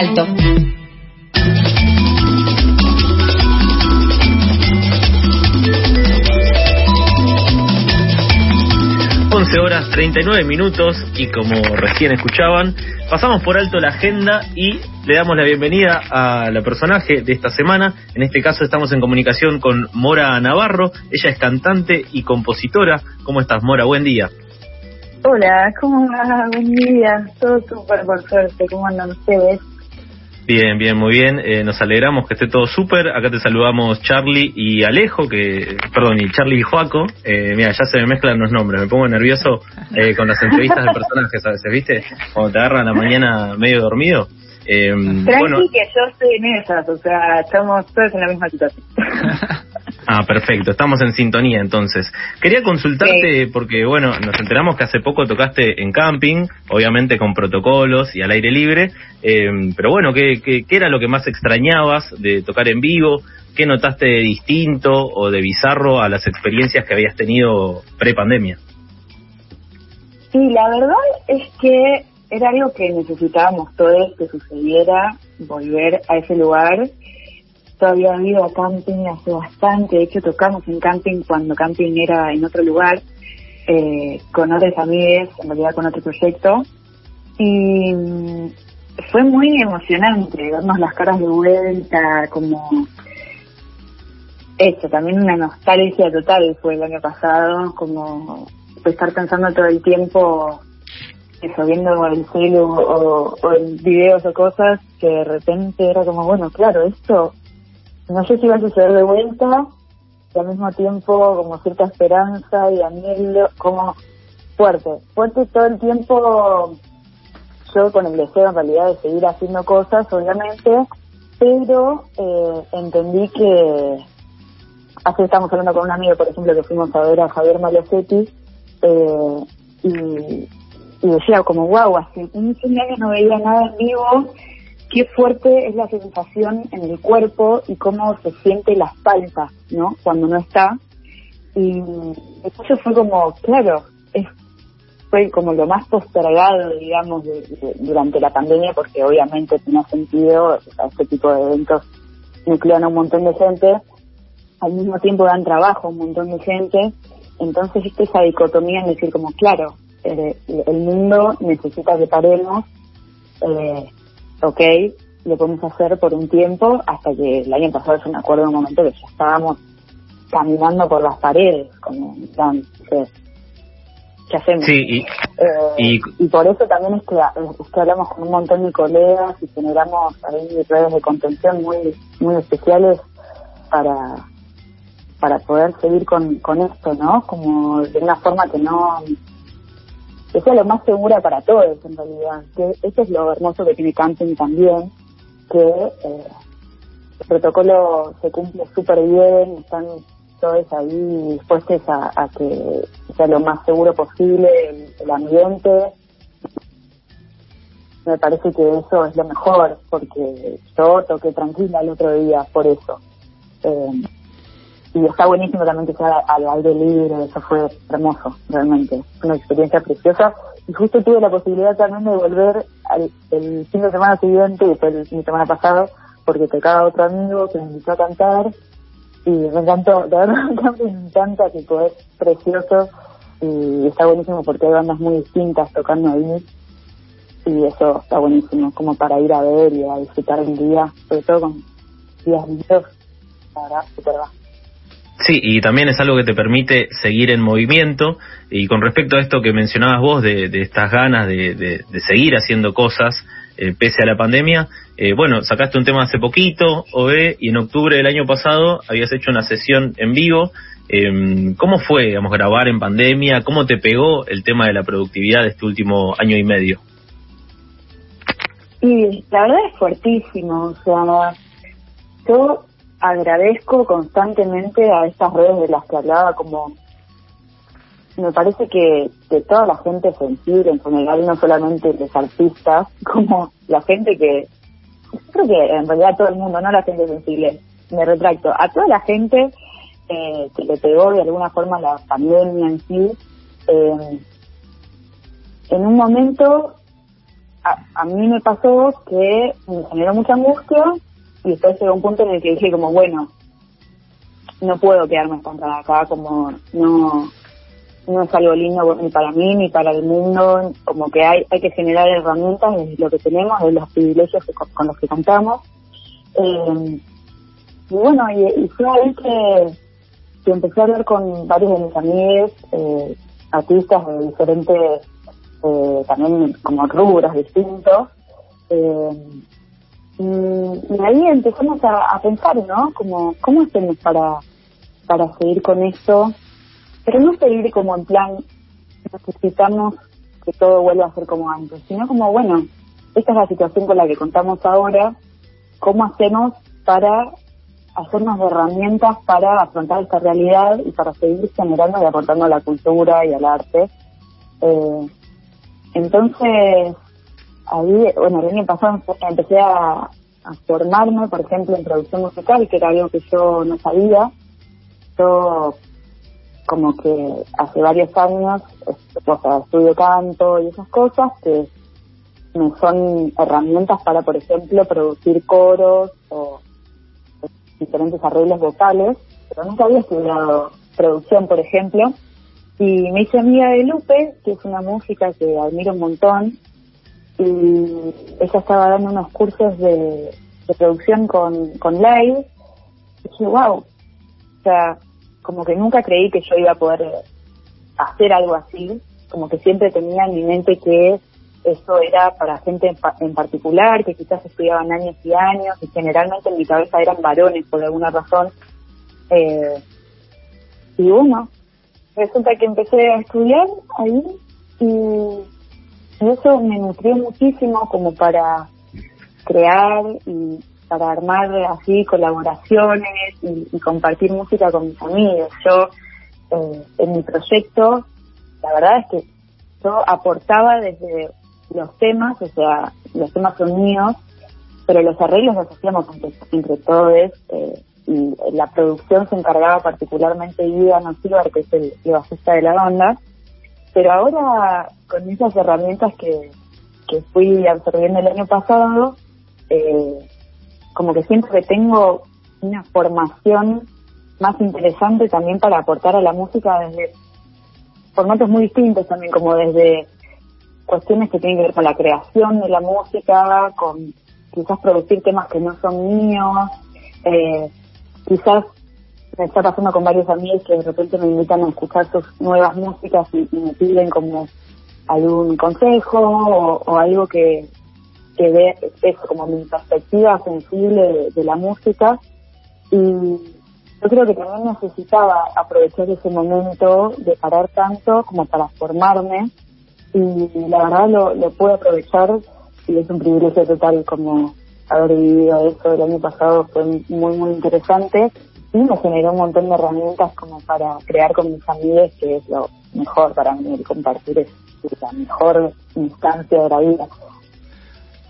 Alto. 11 horas 39 minutos y como recién escuchaban, pasamos por alto la agenda y le damos la bienvenida a la personaje de esta semana. En este caso estamos en comunicación con Mora Navarro. Ella es cantante y compositora. ¿Cómo estás, Mora? Buen día. Hola, ¿cómo va? Buen día. Todo súper por suerte. ¿Cómo andan ustedes? Bien, bien, muy bien. Eh, nos alegramos que esté todo súper. Acá te saludamos Charlie y Alejo, que, perdón, y Charlie y Joaco. Eh, mira, ya se me mezclan los nombres. Me pongo nervioso eh, con las entrevistas de personajes a veces, ¿viste? Cuando te agarran la mañana medio dormido. Eh, Tranqui que yo estoy en esas, o sea, estamos todos en la misma situación. Ah, perfecto, estamos en sintonía entonces. Quería consultarte porque, bueno, nos enteramos que hace poco tocaste en camping, obviamente con protocolos y al aire libre, eh, pero bueno, ¿qué, ¿qué, qué, era lo que más extrañabas de tocar en vivo? ¿Qué notaste de distinto o de bizarro a las experiencias que habías tenido pre-pandemia? Sí, la verdad es que era algo que necesitábamos todos que sucediera, volver a ese lugar todavía había ido a camping hace bastante, de hecho tocamos en camping cuando camping era en otro lugar, eh, con otras amigas, en realidad con otro proyecto, y mm, fue muy emocionante vernos las caras de vuelta, como esto, también una nostalgia total fue el año pasado, como estar pensando todo el tiempo eso, viendo el celu o, o videos o cosas que de repente era como, bueno, claro, esto no sé si va a suceder de vuelta y al mismo tiempo como cierta esperanza y anhelo, como fuerte, fuerte todo el tiempo yo con el deseo en realidad de seguir haciendo cosas, obviamente, pero eh, entendí que hace estamos hablando con un amigo, por ejemplo, que fuimos a ver a Javier Malosetti eh, y, y decía como, wow, hace un año no veía nada en vivo qué fuerte es la sensación en el cuerpo y cómo se siente la espalda, ¿no? Cuando no está. Y eso fue como, claro, es, fue como lo más postergado, digamos, durante la pandemia, porque obviamente tenía sentido, este tipo de eventos nuclean a un montón de gente, al mismo tiempo dan trabajo a un montón de gente, entonces esa dicotomía en decir como, claro, eh, el mundo necesita que paremos, eh, ok, lo podemos hacer por un tiempo hasta que el año pasado yo me acuerdo de un momento que ya estábamos caminando por las paredes, como dan, ¿qué hacemos? Sí, y, eh, y, por eso también es que, es que, hablamos con un montón de colegas y generamos ahí redes de contención muy muy especiales para para poder seguir con, con esto, ¿no? Como de una forma que no que sea lo más segura para todos en realidad. Que eso es lo hermoso que tiene camping también, que eh, el protocolo se cumple súper bien, están todos ahí dispuestos a, que sea lo más seguro posible el, ambiente. Me parece que eso es lo mejor, porque yo toqué tranquila el otro día por eso. Eh, y está buenísimo también que sea al aire libre, eso fue hermoso, realmente, una experiencia preciosa. Y justo tuve la posibilidad también de volver al, el fin de semana siguiente, y fue el fin de semana pasado, porque tocaba otro amigo que me invitó a cantar, y me encantó, de verdad me encanta, que es precioso, y está buenísimo porque hay bandas muy distintas tocando ahí, y eso está buenísimo, como para ir a ver y a disfrutar el día, sobre todo con días lindos, la verdad, super bajo. Sí, y también es algo que te permite seguir en movimiento. Y con respecto a esto que mencionabas vos, de, estas ganas de, de, seguir haciendo cosas eh, pese a la pandemia, eh, bueno, sacaste un tema hace poquito, OE, y en octubre del año pasado habías hecho una sesión en vivo. Eh, ¿Cómo fue, digamos, grabar en pandemia? ¿Cómo te pegó el tema de la productividad de este último año y medio? Y la verdad es fuertísimo, o sea, yo agradezco constantemente a estas redes de las que hablaba como me parece que de toda la gente sensible en general, no solamente los artistas, como la gente que, creo que en realidad todo el mundo, no la gente sensible, me retracto, a toda la gente eh, que le pegó de alguna forma la pandemia en sí, eh, en un momento a, mí me pasó que me generó mucha angustia y después llegó un punto en el que dije como, bueno, no puedo quedarme estancada acá, como no no es algo lindo ni para mí ni para el mundo, como que hay hay que generar herramientas de lo que tenemos, de los privilegios con, los que contamos. Eh, y bueno, y, fue ahí que, que, empecé a hablar con varios de mis amigos, eh, artistas de diferentes, eh, también como rubros distintos. Y, ahí empezamos a, pensar, ¿no? Como, ¿cómo hacemos para, para seguir con esto? Pero no seguir como en plan, necesitamos que todo vuelva a ser como antes, sino como, bueno, esta es la situación con la que contamos ahora, ¿cómo hacemos para hacernos herramientas para afrontar esta realidad y para seguir generando y aportando a la cultura y al arte. Eh, entonces, ahí, bueno, el año pasado empecé a, formarme, por ejemplo, en producción musical, que era algo que yo no sabía. Yo, como que hace varios años, o sea, estudio canto y esas cosas que me son herramientas para, por ejemplo, producir coros o diferentes arreglos vocales, pero nunca había estudiado producción, por ejemplo. Y me hice amiga de Lupe, que es una música que admiro un montón, y ella estaba dando unos cursos de, producción con, con live. Y dije, wow, o sea, como que nunca creí que yo iba a poder hacer algo así, como que siempre tenía en mi mente que eso era para gente en, particular, que quizás estudiaban años y años, y generalmente en mi cabeza eran varones por alguna razón. Eh, y bueno, resulta que empecé a estudiar ahí y, eso me nutrió muchísimo como para crear y para armar así colaboraciones y, compartir música con mis amigos. Yo eh, en mi proyecto, la verdad es que yo aportaba desde los temas, o sea, los temas son míos, pero los arreglos los hacíamos entre, todos eh, y la producción se encargaba particularmente Ida Silver, que es el, bajista de la banda, pero ahora con esas herramientas que, que fui absorbiendo el año pasado, eh, como que siento que tengo una formación más interesante también para aportar a la música desde formatos muy distintos también, como desde cuestiones que tienen que ver con la creación de la música, con quizás producir temas que no son míos, eh, quizás me está pasando con varios amigos que de repente me invitan a escuchar sus nuevas músicas y, me piden como algún consejo o, algo que, que ve es como mi perspectiva sensible de, la música. Y yo creo que también necesitaba aprovechar ese momento de parar tanto como para formarme. Y la verdad lo, lo pude aprovechar y es un privilegio total como haber vivido eso. El año pasado fue muy muy interesante y me generó un montón de herramientas como para crear con mis amigos que es lo mejor para mí el compartir es la mejor instancia de la vida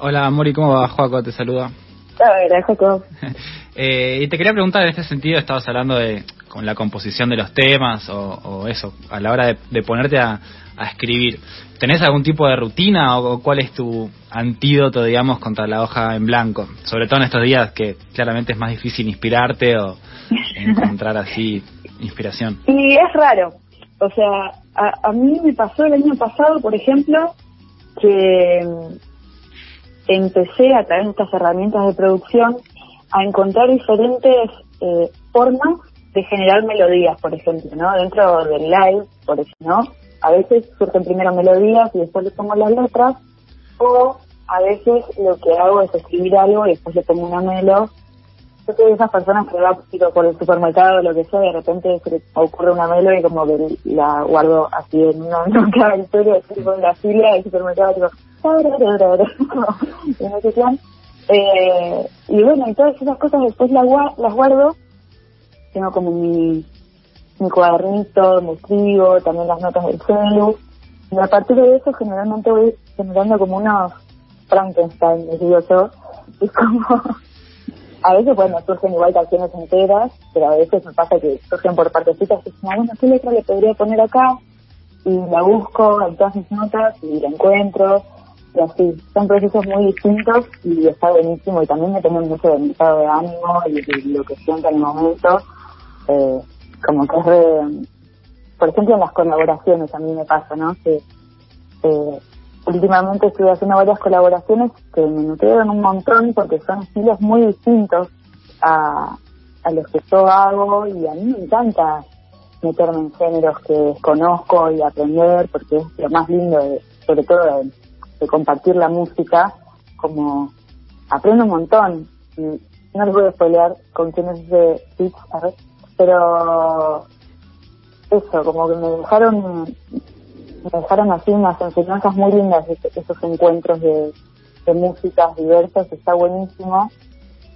Hola Mori, ¿cómo va? Joaco te saluda. Hola, Joaco. eh, y te quería preguntar en este sentido, estabas hablando de con la composición de los temas o, eso, a la hora de, de ponerte a, a escribir. ¿Tenés algún tipo de rutina o, cuál es tu antídoto, digamos, contra la hoja en blanco? Sobre todo en estos días que claramente es más difícil inspirarte o encontrar así inspiración. Y es raro. O sea, a, mí me pasó el año pasado, por ejemplo, que empecé a través de estas herramientas de producción a encontrar diferentes eh, formas de generar melodías, por ejemplo, ¿no? Dentro del live, por ejemplo, a veces surgen primero melodías y después le pongo las letras, o a veces lo que hago es escribir algo y después le pongo una melo. Yo soy de esas personas que va por el supermercado o lo que sea, de repente se le ocurre una melo y como que la guardo así en una, una historia, así con la fila del supermercado, digo, eh, y bueno, y todas esas cosas después las guardo, tengo como mi mi cuadernito, me escribo, también las notas del celu. Y a partir de eso generalmente voy generando como unos Frankenstein, les digo yo. Y como, a veces bueno surgen igual canciones enteras, pero a veces me pasa que surgen por partecitas y dicen, bueno, ¿qué letra le podría poner acá? Y la busco en todas mis notas y la encuentro. y así. Son procesos muy distintos y está buenísimo y también depende mucho de mi estado de ánimo y de lo que siento en el momento. Eh, como que es re... Por ejemplo, en las colaboraciones a mí me pasa, ¿no? Que eh, últimamente estuve haciendo varias colaboraciones que me nutrieron un montón porque son estilos muy distintos a, a los que yo hago y a mí me encanta meterme en géneros que desconozco y aprender porque es lo más lindo de, sobre todo de, de compartir la música como aprendo un montón y no les voy a spoilear con quién es ese pitch, pero eso, como que me dejaron me dejaron así unas enseñanzas muy lindas esos encuentros de, de músicas diversas, está buenísimo,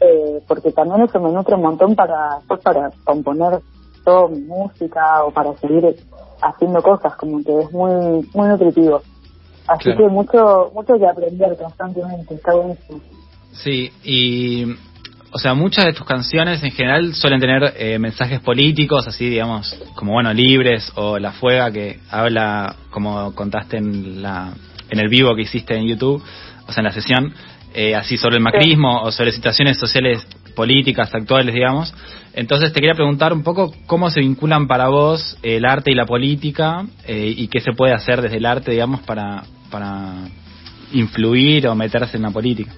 eh, porque también eso me nutre un montón para, pues, para componer toda mi música o para seguir haciendo cosas, como que es muy, muy nutritivo. Así que mucho, mucho que aprender constantemente, está buenísimo. Sí, y o sea, muchas de tus canciones en general suelen tener eh, mensajes políticos, así digamos, como bueno, libres o La Fuega que habla, como contaste en la en el vivo que hiciste en YouTube, o sea, en la sesión, eh, así sobre el macrismo o sobre situaciones sociales políticas actuales, digamos. Entonces te quería preguntar un poco cómo se vinculan para vos el arte y la política eh, y qué se puede hacer desde el arte, digamos, para, para influir o meterse en la política.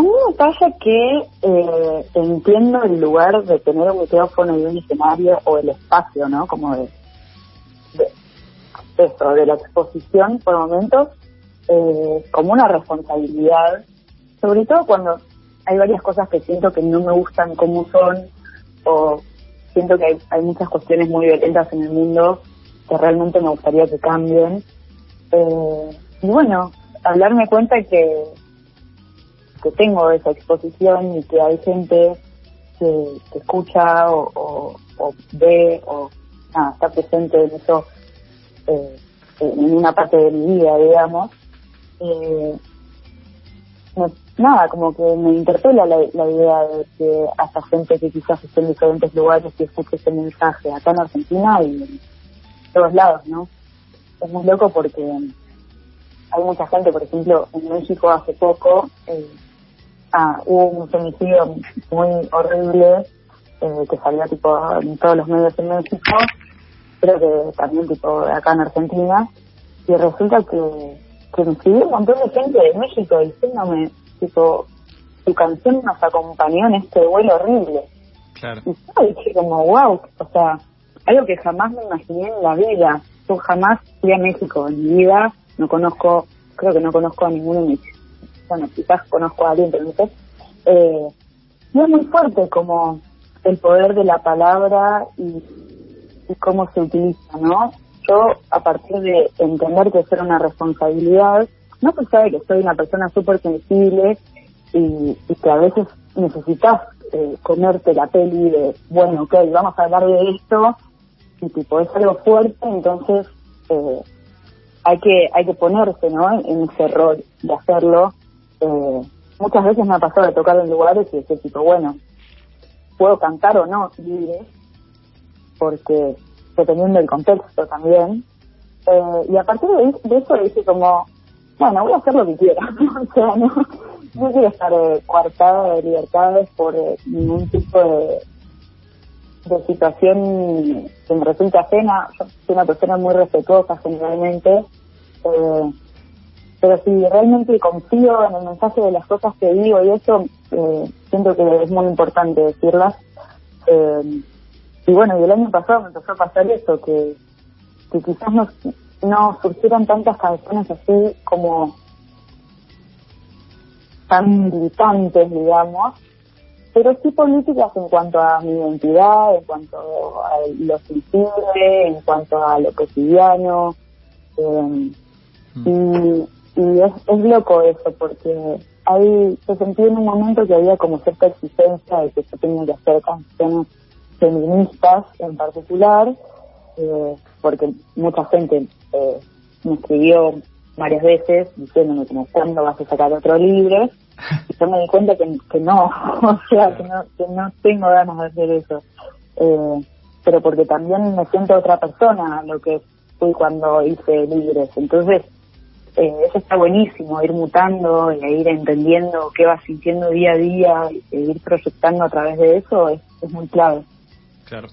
A mí me pasa que eh, entiendo el lugar de tener un micrófono y un escenario o el espacio, ¿no? Como de, de de la exposición por momentos, eh, como una responsabilidad, sobre todo cuando hay varias cosas que siento que no me gustan como son o siento que hay, hay muchas cuestiones muy violentas en el mundo que realmente me gustaría que cambien. Eh, y bueno, al darme cuenta que que tengo esa exposición y que hay gente que, escucha o, ve o está presente en eso, eh, en una parte de mi vida, digamos, eh, nada, como que me interpela la, idea de que hasta gente que quizás esté en diferentes lugares y escuche ese mensaje acá en Argentina y en todos lados, ¿no? Es muy loco porque hay mucha gente, por ejemplo, en México hace poco, eh, ah, hubo un femicidio muy horrible eh, que salía tipo en todos los medios en México, creo que también tipo acá en Argentina, y resulta que, que me escribió un montón de gente de México diciéndome, tipo, su canción nos acompañó en este vuelo horrible. Claro. Y yo dije como, wow, o sea, algo que jamás me imaginé en la vida. Yo jamás fui a México en mi vida, no conozco, creo que no conozco a ninguno de mis bueno, quizás conozco a alguien, pero no sé. Eh, es muy fuerte como el poder de la palabra y, cómo se utiliza, ¿no? Yo, a partir de entender que es una responsabilidad, no se sabe que soy una persona súper sensible y, que a veces necesitas eh, comerte la peli de, bueno, ok, vamos a hablar de esto, y tipo, es algo fuerte, entonces eh, hay que hay que ponerse, ¿no? En ese rol de hacerlo eh, muchas veces me ha pasado de tocar en lugares y decir, tipo, bueno, puedo cantar o no libre, porque dependiendo del contexto también. Eh, y a partir de, eso dije como, bueno, voy a hacer lo que quiera. o sea, no, no quiero estar eh, coartada de libertades por eh, ningún tipo de, de situación que me resulta ajena. Yo soy una persona muy respetuosa generalmente. Eh, pero si realmente confío en el mensaje de las cosas que digo y eso, eh, siento que es muy importante decirlas. Eh, y bueno, y el año pasado me empezó a pasar eso, que, que quizás no, no surgieron tantas canciones así como tan gritantes, digamos, pero sí políticas en cuanto a mi identidad, en cuanto a lo sensible, en cuanto a lo cotidiano. Eh, mm. y y es, es loco eso, porque hay, se sentí en un momento que había como cierta exigencia de que yo tenía que hacer canciones feministas en particular, eh, porque mucha gente eh, me escribió varias veces diciéndome como cuándo vas a sacar otro libro y yo me di cuenta que, que no, o sea, que no, que no tengo ganas de hacer eso. Eh, pero porque también me siento otra persona lo que fui cuando hice libres. Entonces, eh, eso está buenísimo, ir mutando y ir entendiendo qué vas sintiendo día a día y ir proyectando a través de eso es, es muy clave. Claro.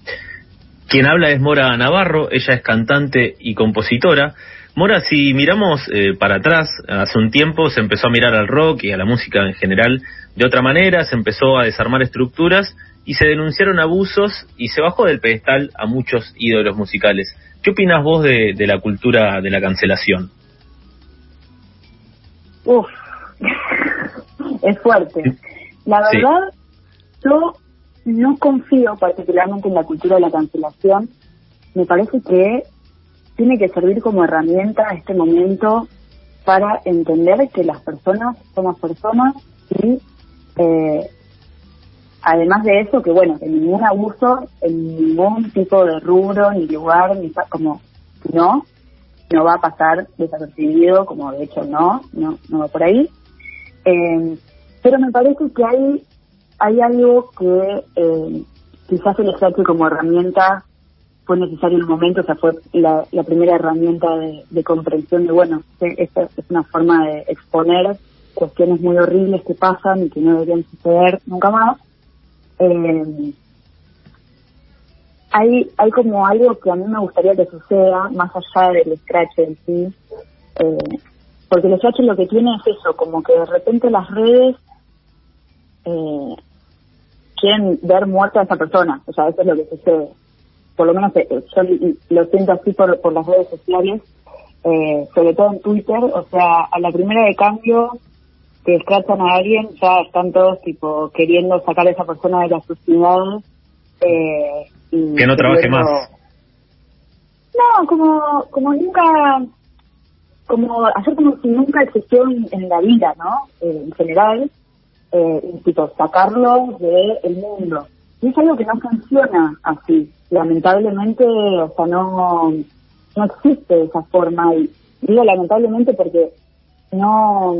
Quien habla es Mora Navarro, ella es cantante y compositora. Mora, si miramos eh, para atrás, hace un tiempo se empezó a mirar al rock y a la música en general de otra manera, se empezó a desarmar estructuras y se denunciaron abusos y se bajó del pedestal a muchos ídolos musicales. ¿Qué opinas vos de, la cultura de la cancelación? Uf, es fuerte. La verdad, yo no confío particularmente en la cultura de la cancelación. Me parece que tiene que servir como herramienta a este momento para entender que las personas somos personas y eh, además de eso que bueno que ningún abuso en ningún tipo de rubro ni lugar ni como no no va a pasar desapercibido como de hecho no no no va por ahí eh, pero me parece que hay hay algo que eh, quizás el escrache como herramienta fue necesario en un momento, o sea, fue la, primera herramienta de, comprensión de, bueno, esta es una forma de exponer cuestiones muy horribles que pasan y que no deberían suceder nunca más. Eh, hay, hay como algo que a mí me gustaría que suceda más allá del scratch en sí, eh, porque el scratch lo que tiene es eso, como que de repente las redes eh, quieren ver muerta a esa persona, o sea, eso es lo que sucede. Por lo menos eh, yo lo siento así por, por las redes sociales, eh, sobre todo en Twitter, o sea, a la primera de cambio que escrachan a alguien, ya están todos tipo queriendo sacar a esa persona de la sociedad. Eh, y que no trabaje más. No, como, como nunca, como hacer como si nunca existió en, la vida, ¿no? Eh, en general, eh, tipo, sacarlo del mundo. Y es algo que no funciona así. Lamentablemente, o sea, no, no existe esa forma. Y digo lamentablemente porque no,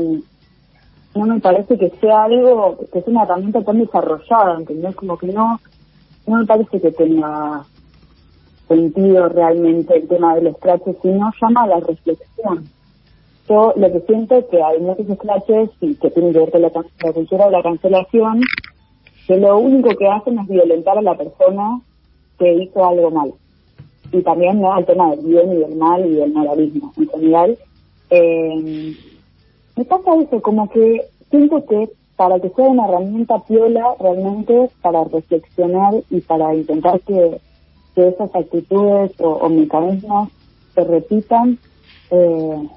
no me parece que sea algo, que sea una herramienta tan desarrollada, ¿entendés? Como que no, no me parece que tenga sentido realmente el tema del escrache, sino llama a la reflexión yo lo que siento es que hay muchos scratches y que tienen que ver con la, cultura de la cancelación, que lo único que hacen es violentar a la persona que hizo algo mal. Y también no el tema del bien y del mal y del moralismo en general. Eh, me pasa eso, como que siento que para que sea una herramienta piola realmente para reflexionar y para intentar que, esas actitudes o, mecanismos se repitan, eh,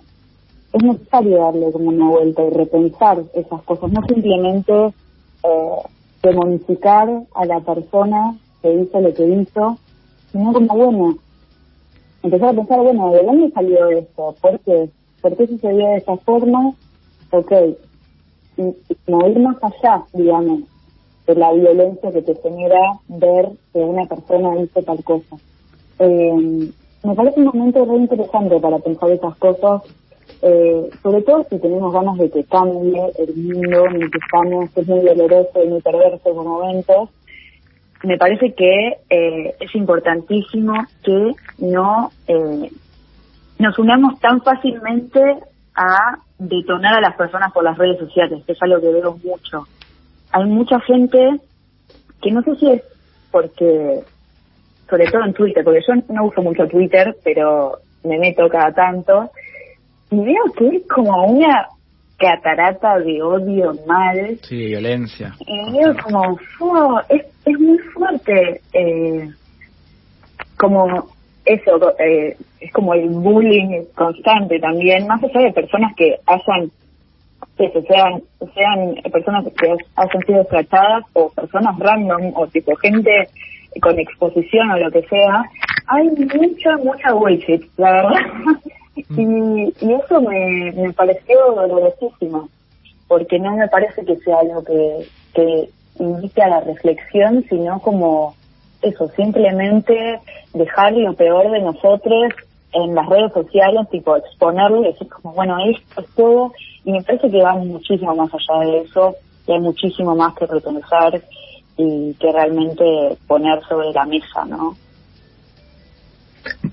es necesario darle como una vuelta y repensar esas cosas, no simplemente eh, demonificar a la persona que hizo lo que hizo, sino como, bueno, empezar a pensar, bueno, ¿de dónde salió esto? ¿Por qué? ¿Por qué sucedió de esa forma? Ok, y, no ir más allá, digamos, de la violencia que te genera ver que una persona hizo tal cosa. Eh, me parece un momento re interesante para pensar esas cosas eh, sobre todo si tenemos ganas de que cambie el mundo en que estamos, es muy doloroso y muy perverso en momentos, me parece que eh, es importantísimo que no eh, nos unamos tan fácilmente a detonar a las personas por las redes sociales, que es algo que veo mucho. Hay mucha gente que no sé si es porque, sobre todo en Twitter, porque yo no uso mucho Twitter, pero me meto cada tanto, y veo que es como una catarata de odio mal. Sí, violencia. Y veo como, es, es muy fuerte, eh, como eso, eh, es como el bullying constante también, más allá de personas que hayan, que sean, sean personas que hayan sido tratadas o personas random o tipo gente con exposición o lo que sea, hay mucha, mucha bullshit, la verdad. Y, y eso me, me pareció dolorosísimo, porque no me parece que sea algo que, que invite a la reflexión, sino como eso, simplemente dejar lo peor de nosotros en las redes sociales, tipo exponerlo y decir como, bueno, esto es todo, y me parece que va muchísimo más allá de eso, y hay muchísimo más que reconocer y que realmente poner sobre la mesa, ¿no?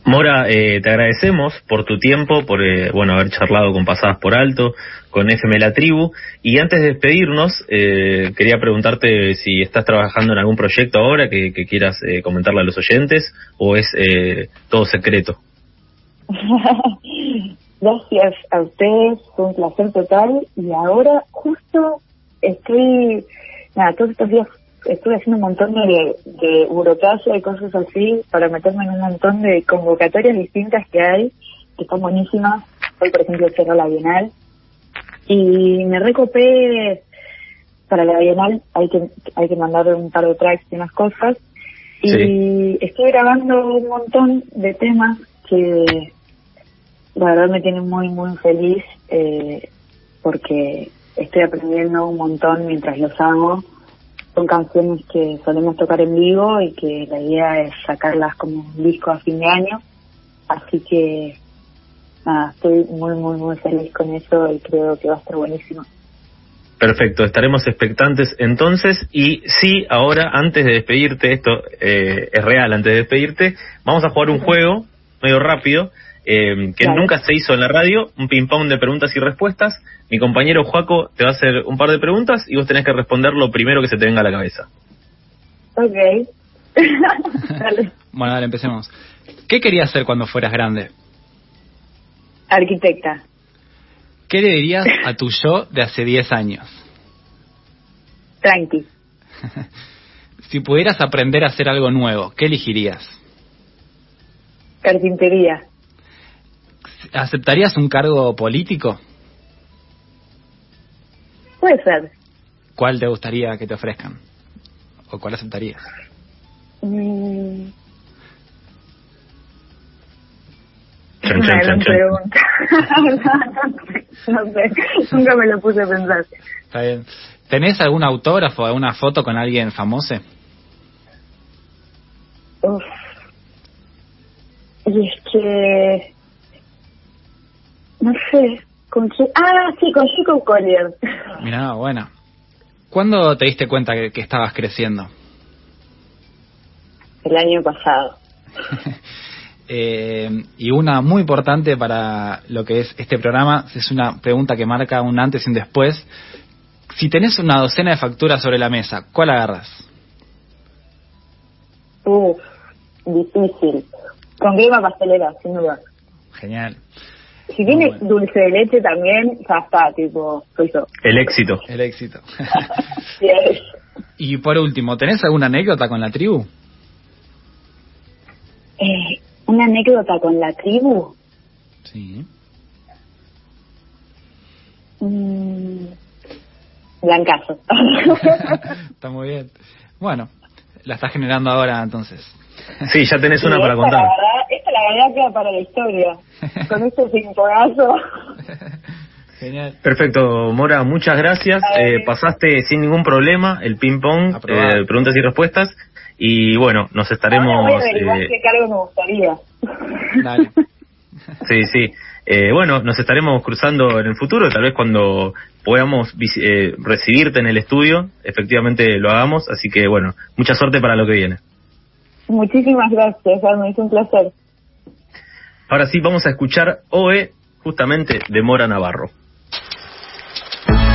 Mora, eh, te agradecemos por tu tiempo, por eh, bueno haber charlado con Pasadas por Alto, con FM La Tribu. Y antes de despedirnos, eh, quería preguntarte si estás trabajando en algún proyecto ahora que, quieras comentarle a los oyentes o es todo secreto. Gracias a ustedes, fue un placer total. Y ahora justo estoy, nada, todos estos días estuve haciendo un montón de, de burocracia y cosas así para meterme en un montón de convocatorias distintas que hay, que están buenísimas. Hoy, por ejemplo, cerró la Bienal. Y me recopé para la Bienal, hay que, hay que mandar un par de tracks y unas cosas. Y estoy grabando un montón de temas que la verdad me tienen muy, muy feliz eh, porque estoy aprendiendo un montón mientras los hago son canciones que solemos tocar en vivo y que la idea es sacarlas como un disco a fin de año. Así que nada, estoy muy, muy, muy feliz con eso y creo que va a estar buenísimo. Perfecto, estaremos expectantes entonces. Y sí, ahora, antes de despedirte, esto eh, es real, antes de despedirte, vamos a jugar un juego medio rápido eh, que nunca se hizo en la radio, un ping-pong de preguntas y respuestas. Mi compañero Joaco te va a hacer un par de preguntas y vos tenés que responder lo primero que se te venga a la cabeza. Ok. Bueno, dale, empecemos. ¿Qué querías hacer cuando fueras grande? Arquitecta. ¿Qué le dirías a tu yo de hace 10 años? Tranqui. si pudieras aprender a hacer algo nuevo, ¿qué elegirías? Carpintería. ¿Aceptarías un cargo político? Puede ser. ¿Cuál te gustaría que te ofrezcan? ¿O cuál aceptarías? Mm. pregunta. no, sé, nunca me lo puse a pensar. Está bien. ¿Tenés algún autógrafo, alguna foto con alguien famoso? Uf. Y es que no sé, ¿con quién? Ah, sí, con Chico Collier. Mira, bueno. ¿Cuándo te diste cuenta que, estabas creciendo? El año pasado. eh, y una muy importante para lo que es este programa, es una pregunta que marca un antes y un después. Si tenés una docena de facturas sobre la mesa, ¿cuál agarras? Uf, difícil. Con crema pastelera, sin duda. Genial. Si tiene dulce de leche también, ya está, tipo, El éxito. El éxito. Y por último, ¿tenés alguna anécdota con la tribu? Eh, ¿Una anécdota con la tribu? Sí. Mm, Blancazo. Está muy bien. Bueno, la estás generando ahora entonces. Sí, ya tenés una para contar. La verdad queda para la historia. Con este cincoazo. Genial. Perfecto, Mora, muchas gracias. Eh, pasaste sin ningún problema el ping-pong, eh, preguntas y respuestas. Y bueno, nos estaremos. Ahora voy a eh, qué cargo me gustaría. Dale. sí, sí. Eh, bueno, nos estaremos cruzando en el futuro, tal vez cuando podamos eh, recibirte en el estudio, efectivamente lo hagamos. Así que bueno, mucha suerte para lo que viene. Muchísimas gracias, me hizo un placer. Ahora sí, vamos a escuchar OE justamente de Mora Navarro.